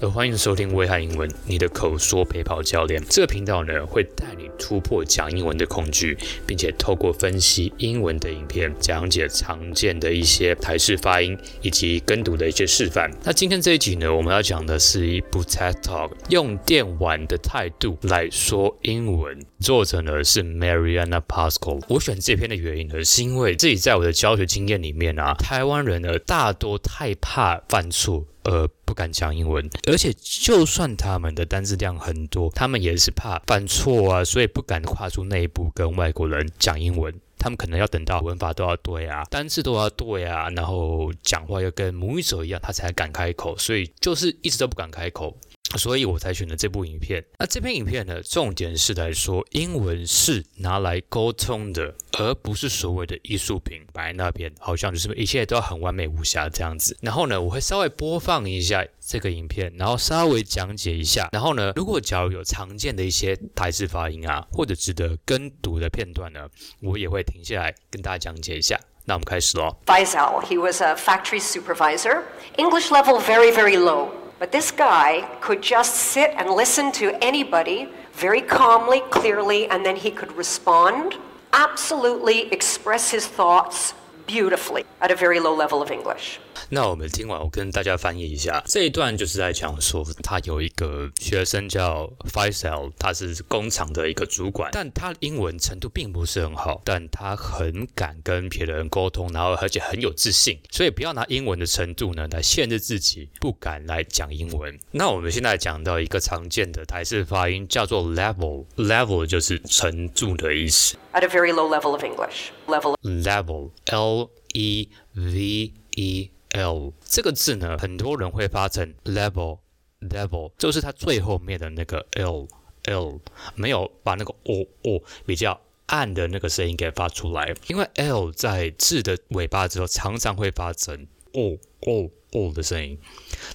呃，欢迎收听威翰英文，你的口说陪跑教练。这个频道呢，会带你突破讲英文的恐惧，并且透过分析英文的影片，讲解常见的一些台式发音以及跟读的一些示范。那今天这一集呢，我们要讲的是一部 TED Talk，用电玩的态度来说英文。作者呢是 Mariana Pasco。我选这篇的原因呢，是因为自己在我的教学经验里面啊，台湾人呢大多太怕犯错。呃，不敢讲英文，而且就算他们的单字量很多，他们也是怕犯错啊，所以不敢跨出那一步跟外国人讲英文。他们可能要等到文法都要对啊，单字都要对啊，然后讲话又跟母语者一样，他才敢开口，所以就是一直都不敢开口。所以我才选了这部影片。那这篇影片呢，重点是来说英文是拿来沟通的，而不是所谓的艺术品摆在那边，好像就是一切都要很完美无瑕这样子。然后呢，我会稍微播放一下这个影片，然后稍微讲解一下。然后呢，如果假如有常见的一些台词发音啊，或者值得跟读的片段呢，我也会停下来跟大家讲解一下。那我们开始喽。Faisal, he was a factory supervisor, English level very, very low. But this guy could just sit and listen to anybody very calmly, clearly, and then he could respond, absolutely express his thoughts beautifully at a very low level of English. 那我们听完，我跟大家翻译一下这一段，就是在讲说，他有一个学生叫 Faisal，他是工厂的一个主管，但他英文程度并不是很好，但他很敢跟别人沟通，然后而且很有自信，所以不要拿英文的程度呢来限制自己，不敢来讲英文。那我们现在讲到一个常见的台式发音，叫做 level，level 就是程度的意思。At a very low level of English, level，level，L E V E。L 这个字呢，很多人会发成 level，level，就是它最后面的那个 L，L 没有把那个 O O 比较暗的那个声音给发出来，因为 L 在字的尾巴之后常常会发成 O O O 的声音，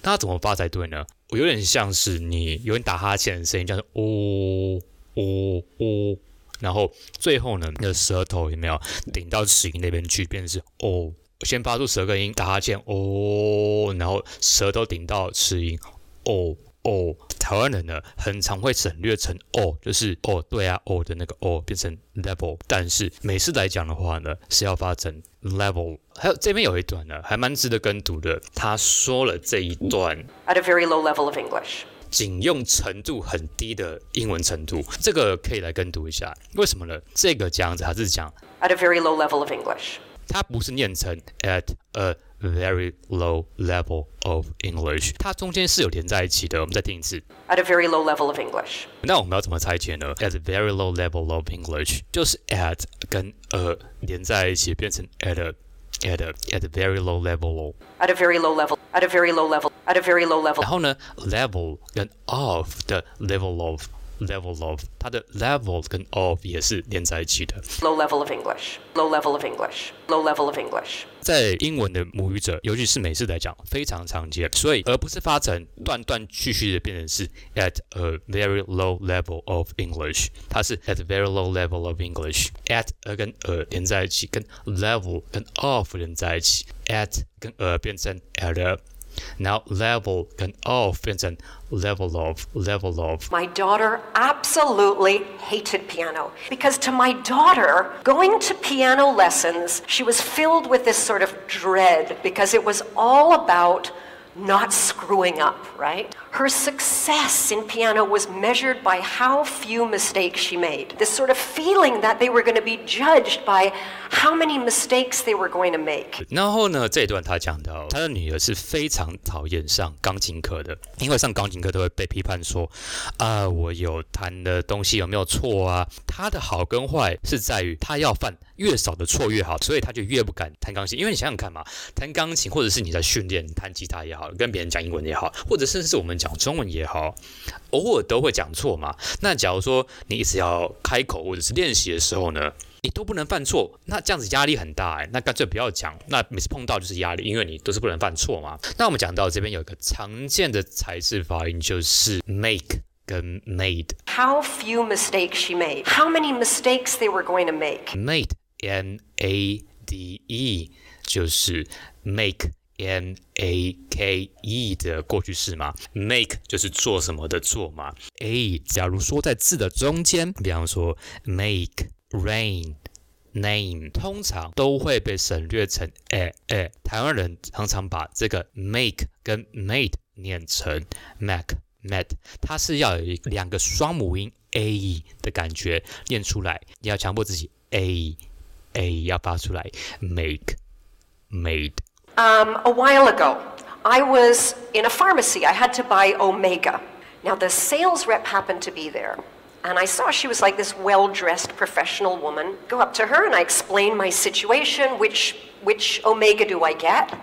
那怎么发才对呢？我有点像是你有点打哈欠的声音，叫做 O O O，然后最后呢，那舌头有没有顶到齿龈那边去，变成是 O。先发出舌根音，打哈欠，哦，然后舌头顶到齿龈，哦哦。台湾人呢，很常会省略成哦，就是哦，对啊，哦的那个哦变成 level，但是美式来讲的话呢，是要发成 level。还有这边有一段呢，还蛮值得跟读的。他说了这一段，at a very low level of English，仅用程度很低的英文程度，这个可以来跟读一下。为什么呢？这个这样子，他是讲 at a very low level of English。它不是念成 at a very low level of English，它中间是有连在一起的。我们再听一次，at a very low level of English。那我们要怎么拆解呢？at a very low level of English 就是 at 跟 a 连在一起变成 at a at a at a very low level at a very low level at a very low level at a very low level。然后呢，level 跟 of 的 level of。 level of 它的 level 跟 of 也是连在一起的。Low level of English, low level of English, low level of English。在英文的母语者，尤其是美式来讲，非常常见。所以，而不是发成断断续续的变成是 at a very low level of English，它是 at a very low level of English。at a 跟 a 连在一起，跟 level 跟 of 连在一起，at 跟 a 变成 at a。 now level can off 变成 level off, level off. My daughter absolutely hated piano because to my daughter, going to piano lessons, she was filled with this sort of dread because it was all about not screwing up, right? Her success in piano was measured by how few mistakes she made. This sort of feeling that they were going to be judged by how many mistakes they were going to make. 然后呢，这一段他讲到，他的女儿是非常讨厌上钢琴课的，因为上钢琴课都会被批判说，啊，我有弹的东西有没有错啊？他的好跟坏是在于他要犯越少的错越好，所以他就越不敢弹钢琴。因为你想想看嘛，弹钢琴或者是你在训练弹吉他也好，跟别人讲英文也好，或者甚至是我们。讲中文也好，偶尔都会讲错嘛。那假如说你一直要开口或者是练习的时候呢，你都不能犯错，那这样子压力很大哎。那干脆不要讲，那每次碰到就是压力，因为你都是不能犯错嘛。那我们讲到这边有一个常见的材质发音，就是 make 跟 made。How few mistakes she made? How many mistakes they were going to make? Made, M A D E，就是 make。M A K E 的过去式吗，make 就是做什么的做嘛。A 假如说在字的中间，比方说 make rain name，通常都会被省略成 a a。台湾人常常把这个 make 跟 made 念成 make made，它是要有两个双母音 a 的感觉念出来，你要强迫自己 a a 要发出来 make made。Um, a while ago, I was in a pharmacy. I had to buy Omega. Now, the sales rep happened to be there. And I saw she was like this well dressed professional woman. Go up to her and I explain my situation. Which, which Omega do I get?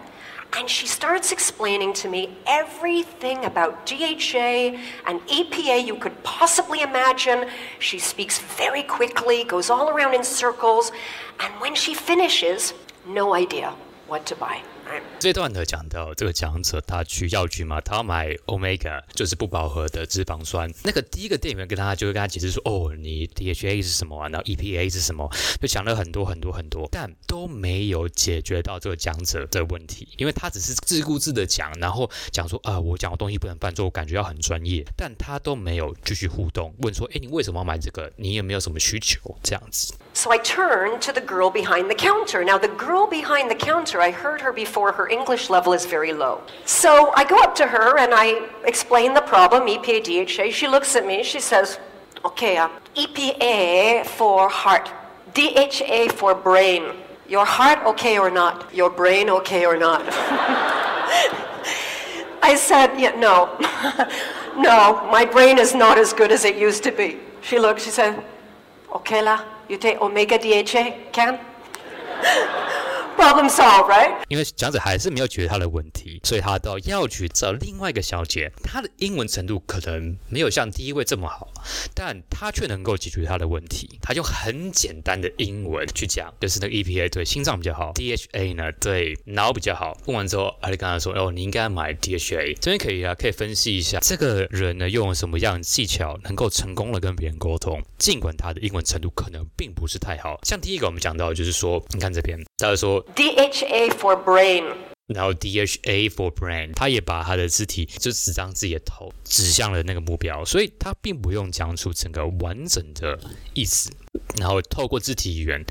And she starts explaining to me everything about DHA and EPA you could possibly imagine. She speaks very quickly, goes all around in circles. And when she finishes, no idea what to buy. 这段呢讲到这个讲者他去药局嘛，他要买 Omega，就是不饱和的脂肪酸。那个第一个店员跟他就会跟他解释说，哦，你 DHA 是什么啊？然后 EPA 是什么？就讲了很多很多很多，但都没有解决到这个讲者的问题，因为他只是自顾自的讲，然后讲说啊，我讲的东西不能犯错，我感觉要很专业，但他都没有继续互动，问说，哎，你为什么要买这个？你有没有什么需求？这样子。So I turned to the girl behind the counter. Now the girl behind the counter, I heard her before. Her English level is very low. So I go up to her and I explain the problem, EPA, DHA. She looks at me. She says, "Okay, uh, EPA for heart, DHA for brain. Your heart okay or not? Your brain okay or not?" I said, "Yeah, no, no. My brain is not as good as it used to be." She looked. She said, "Okay lah." You take omega DHA, can? Problem solved, right? 因为讲者还是没有解决他的问题，所以他到药局找另外一个小姐。她的英文程度可能没有像第一位这么好，但她却能够解决他的问题。她用很简单的英文去讲，就是那个 EPA 对心脏比较好，DHA 呢对脑比较好。问完之后，他就跟他说：“哦，你应该买 DHA。”这边可以啊，可以分析一下这个人呢用什么样的技巧，能够成功的跟别人沟通，尽管他的英文程度可能并不是太好。像第一个我们讲到，就是说，你看这边，他就说。DHA for brain，然后 DHA for brain，他也把他的肢体就指向自己的头指向了那个目标，所以他并不用讲出整个完整的意思。然后透过肢体语言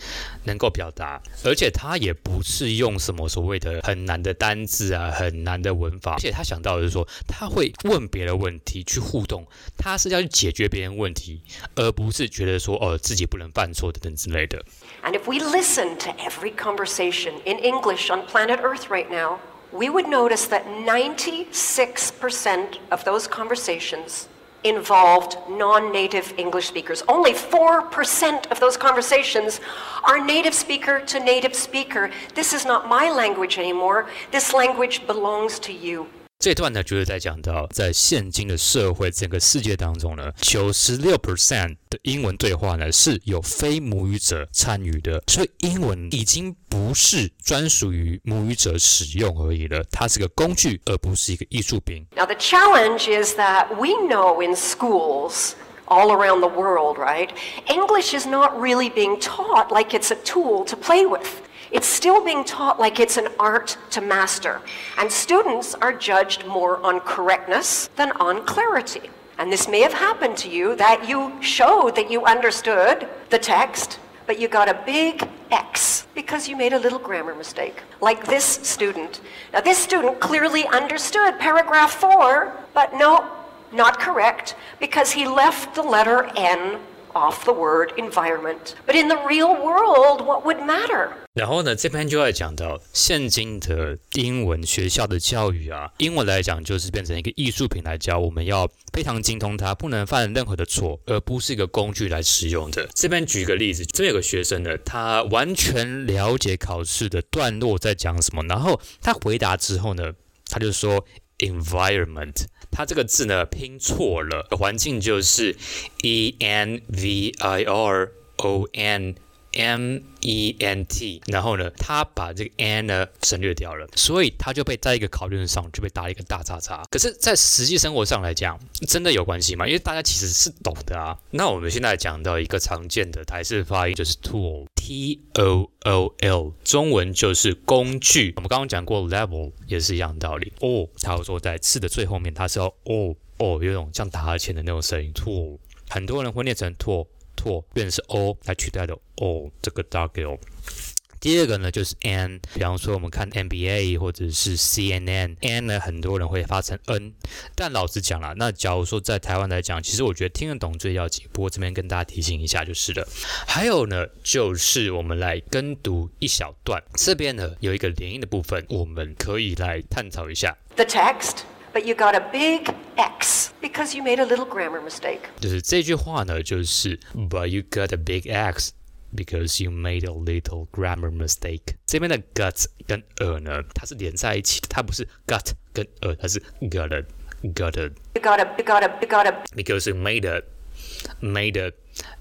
能够表达，而且他也不是用什么所谓的很难的单字啊，很难的文法，而且他想到的是说，他会问别的问题去互动，他是要去解决别人问题，而不是觉得说哦自己不能犯错等等之类的。And if we listen to every conversation in English on planet Earth right now, we would notice that 96% of those conversations involved non-native English speakers. Only 4% of those conversations are native speaker to native speaker. This is not my language anymore. This language belongs to you. 这段呢，就是在讲到，在现今的社会整个世界当中呢，九十六 percent 的英文对话呢是有非母语者参与的，所以英文已经不是专属于母语者使用而已了，它是个工具，而不是一个艺术品。Now the challenge is that we know in schools all around the world, right? English is not really being taught like it's a tool to play with. It's still being taught like it's an art to master, and students are judged more on correctness than on clarity. And this may have happened to you that you showed that you understood the text, but you got a big X because you made a little grammar mistake. Like this student. Now, this student clearly understood paragraph four, but no, not correct, because he left the letter N off the word environment. But in the real world, what would matter? 然后呢，这边就要讲到现今的英文学校的教育啊，英文来讲就是变成一个艺术品来教，我们要非常精通它，不能犯任何的错，而不是一个工具来使用的。这边举个例子，这有个学生呢，他完全了解考试的段落在讲什么，然后他回答之后呢，他就说 environment。它这个字呢拼错了，环境就是 e n v i r o n M E N T，然后呢，他把这个 N 呢省略掉了，所以他就被在一个考卷上就被打了一个大叉叉。可是，在实际生活上来讲，真的有关系吗？因为大家其实是懂的啊。那我们现在讲到一个常见的台式发音，就是 tool，T O O L，中文就是工具。我们刚刚讲过 level 也是一样道理。哦，他会说在字的最后面，它是要哦哦，有种像打哈欠的那种声音。tool，很多人会念成 tool。错，变成是 o 来取代的 o 这个 w。第二个呢就是 n，比方说我们看 NBA 或者是 CNN，n 呢很多人会发成 n，但老实讲啦，那假如说在台湾来讲，其实我觉得听得懂最要紧。不过这边跟大家提醒一下就是了。还有呢，就是我们来跟读一小段，这边呢有一个连音的部分，我们可以来探讨一下。The text. But you got a big X because you made a little grammar mistake. 就是这句话呢，就是 But you got a big X because you made a little grammar mistake. 这边的 got 跟 a 呢，它是连在一起的，它不是 got 跟 a，它是 got a got a. You got a you got a you got a because you made a made a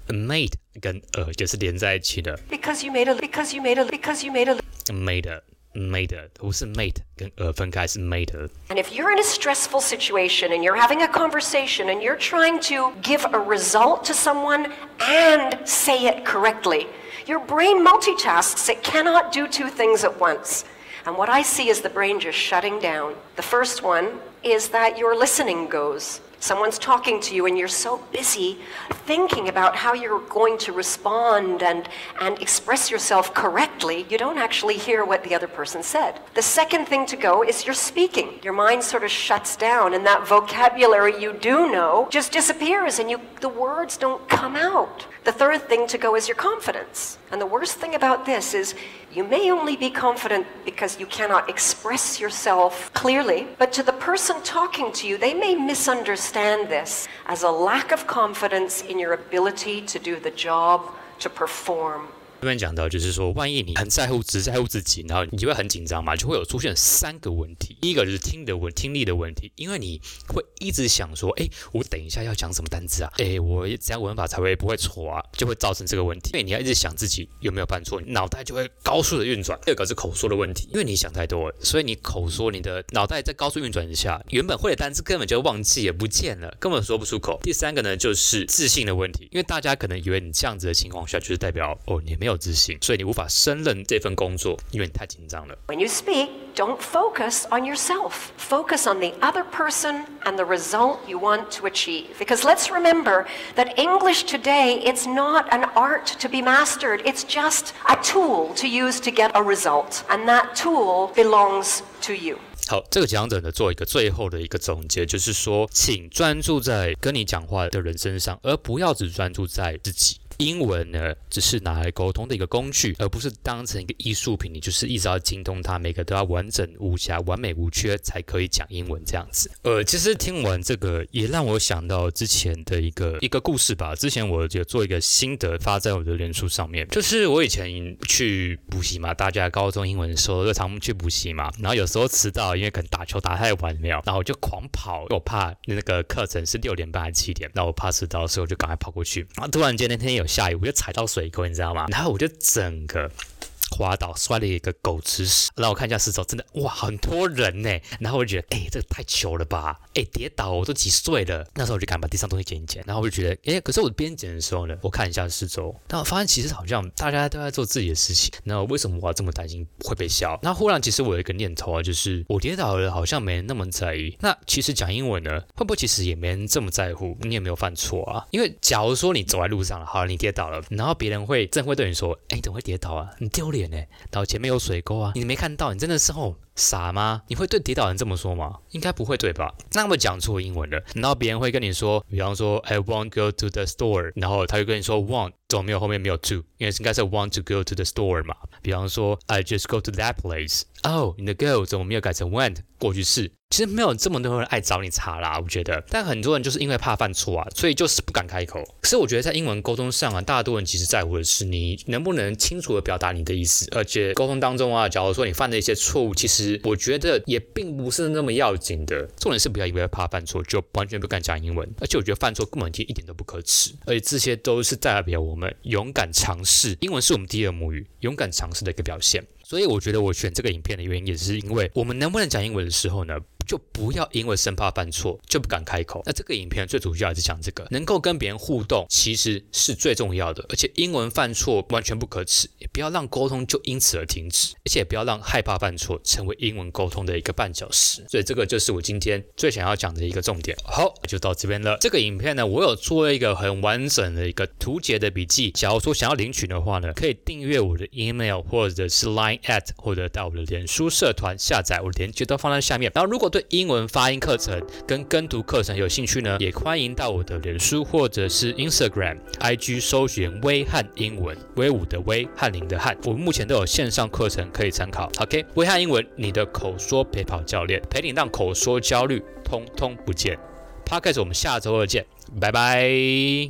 made 跟 a 就是连在一起的。Because you made a because you made a because you made a made a made 不是 made 跟 a 分开是 made。And if you're in a stressful situation and you're having a conversation and you're trying to give a result to someone and say it correctly, your brain multitasks. It cannot do two things at once. And what I see is the brain just shutting down. The first one is that your listening goes. Someone's talking to you and you're so busy thinking about how you're going to respond and, and express yourself correctly, you don't actually hear what the other person said. The second thing to go is you're speaking. Your mind sort of shuts down and that vocabulary you do know just disappears and you, the words don't come out. The third thing to go is your confidence. And the worst thing about this is you may only be confident because you cannot express yourself clearly, but to the person talking to you, they may misunderstand this as a lack of confidence in your ability to do the job, to perform. 这边讲到，就是说，万一你很在乎，只在乎自己，然后你就会很紧张嘛，就会有出现三个问题。第一个就是听的问，听力的问题，因为你会一直想说，哎，我等一下要讲什么单词啊？哎，我这样文法才会不会错啊？就会造成这个问题。因为你要一直想自己有没有犯错，脑袋就会高速的运转。第二个是口说的问题，因为你想太多了，所以你口说，你的脑袋在高速运转之下，原本会的单词根本就忘记也不见了，根本说不出口。第三个呢，就是自信的问题，因为大家可能以为你这样子的情况下，就是代表哦，你没有。没有自信，所以你无法胜任这份工作，因为你太紧张了。When you speak, don't focus on yourself. Focus on the other person and the result you want to achieve. Because let's remember that English today, it's not an art to be mastered. It's just a tool to use to get a result. And that tool belongs to you. 好，这个讲者呢，做一个最后的一个总结，就是说，请专注在跟你讲话的人身上，而不要只专注在自己。 英文呢，只是拿来沟通的一个工具，而不是当成一个艺术品。你就是一直要精通它，每个都要完整无瑕、完美无缺，才可以讲英文这样子。呃，其实听完这个，也让我想到之前的一个一个故事吧。之前我就做一个心得发在我的脸书上面，就是我以前去补习嘛，大家高中英文的时候就常去补习嘛，然后有时候迟到，因为可能打球打太晚没有，然后我就狂跑，我怕那个课程是六点半还是七点，那我怕迟到的时候就赶快跑过去，然后突然间那天有。下雨我就踩到水沟，你知道吗？然后我就整个。滑倒，摔了一个狗吃屎。然后我看一下四周，真的哇，很多人呢。然后我就觉得，哎，这个太糗了吧？哎，跌倒，我都几岁了？那时候我就赶紧把地上东西捡一捡。然后我就觉得，哎，可是我边捡的时候呢，我看一下四周，但我发现其实好像大家都在做自己的事情。那为什么我要这么担心会被笑？那忽然其实我有一个念头啊，就是我跌倒了，好像没人那么在意。那其实讲英文呢，会不会其实也没人这么在乎？你有没有犯错啊？因为假如说你走在路上了，好，你跌倒了，然后别人会真会对你说，哎，你怎么会跌倒啊？你丢脸呢？然后前面有水沟啊，你没看到？你真的是哦傻吗？你会对跌倒人这么说吗？应该不会对吧？那么讲错英文了，然后别人会跟你说，比方说 I won't go to the store，然后他就跟你说 won't，怎么没有后面没有 to？因为应该是 want to go to the store 嘛。比方说 I just go to that place，哦，你的 go 怎么没有改成 went？过去式。其实没有这么多人爱找你茬啦，我觉得。但很多人就是因为怕犯错啊，所以就是不敢开口。可是我觉得在英文沟通上啊，大多人其实在乎的是你能不能清楚地表达你的意思，而且沟通当中啊，假如说你犯的一些错误，其实我觉得也并不是那么要紧的。重点是不要以为怕犯错就完全不敢讲英文，而且我觉得犯错根本就一点都不可耻，而且这些都是代表我们勇敢尝试。英文是我们第二母语，勇敢尝试的一个表现。所以我觉得我选这个影片的原因，也是因为我们能不能讲英文的时候呢，就不要因为生怕犯错就不敢开口。那这个影片最主要还是讲这个，能够跟别人互动其实是最重要的。而且英文犯错完全不可耻，也不要让沟通就因此而停止，而且也不要让害怕犯错成为英文沟通的一个绊脚石。所以这个就是我今天最想要讲的一个重点。好，就到这边了。这个影片呢，我有做一个很完整的一个图解的笔记。假如说想要领取的话呢，可以订阅我的 email 或者是 line at，或者到我的脸书社团下载，我的链接都放在下面。然后如果对英文发音课程跟跟读课程有兴趣呢，也欢迎到我的脸书或者是 Instagram、IG 搜寻威汉英文，威武的威，翰林的翰。我们目前都有线上课程可以参考。OK，威汉英文，你的口说陪跑教练，陪你让口说焦虑通通不见。Podcast，我们下周二见，拜拜。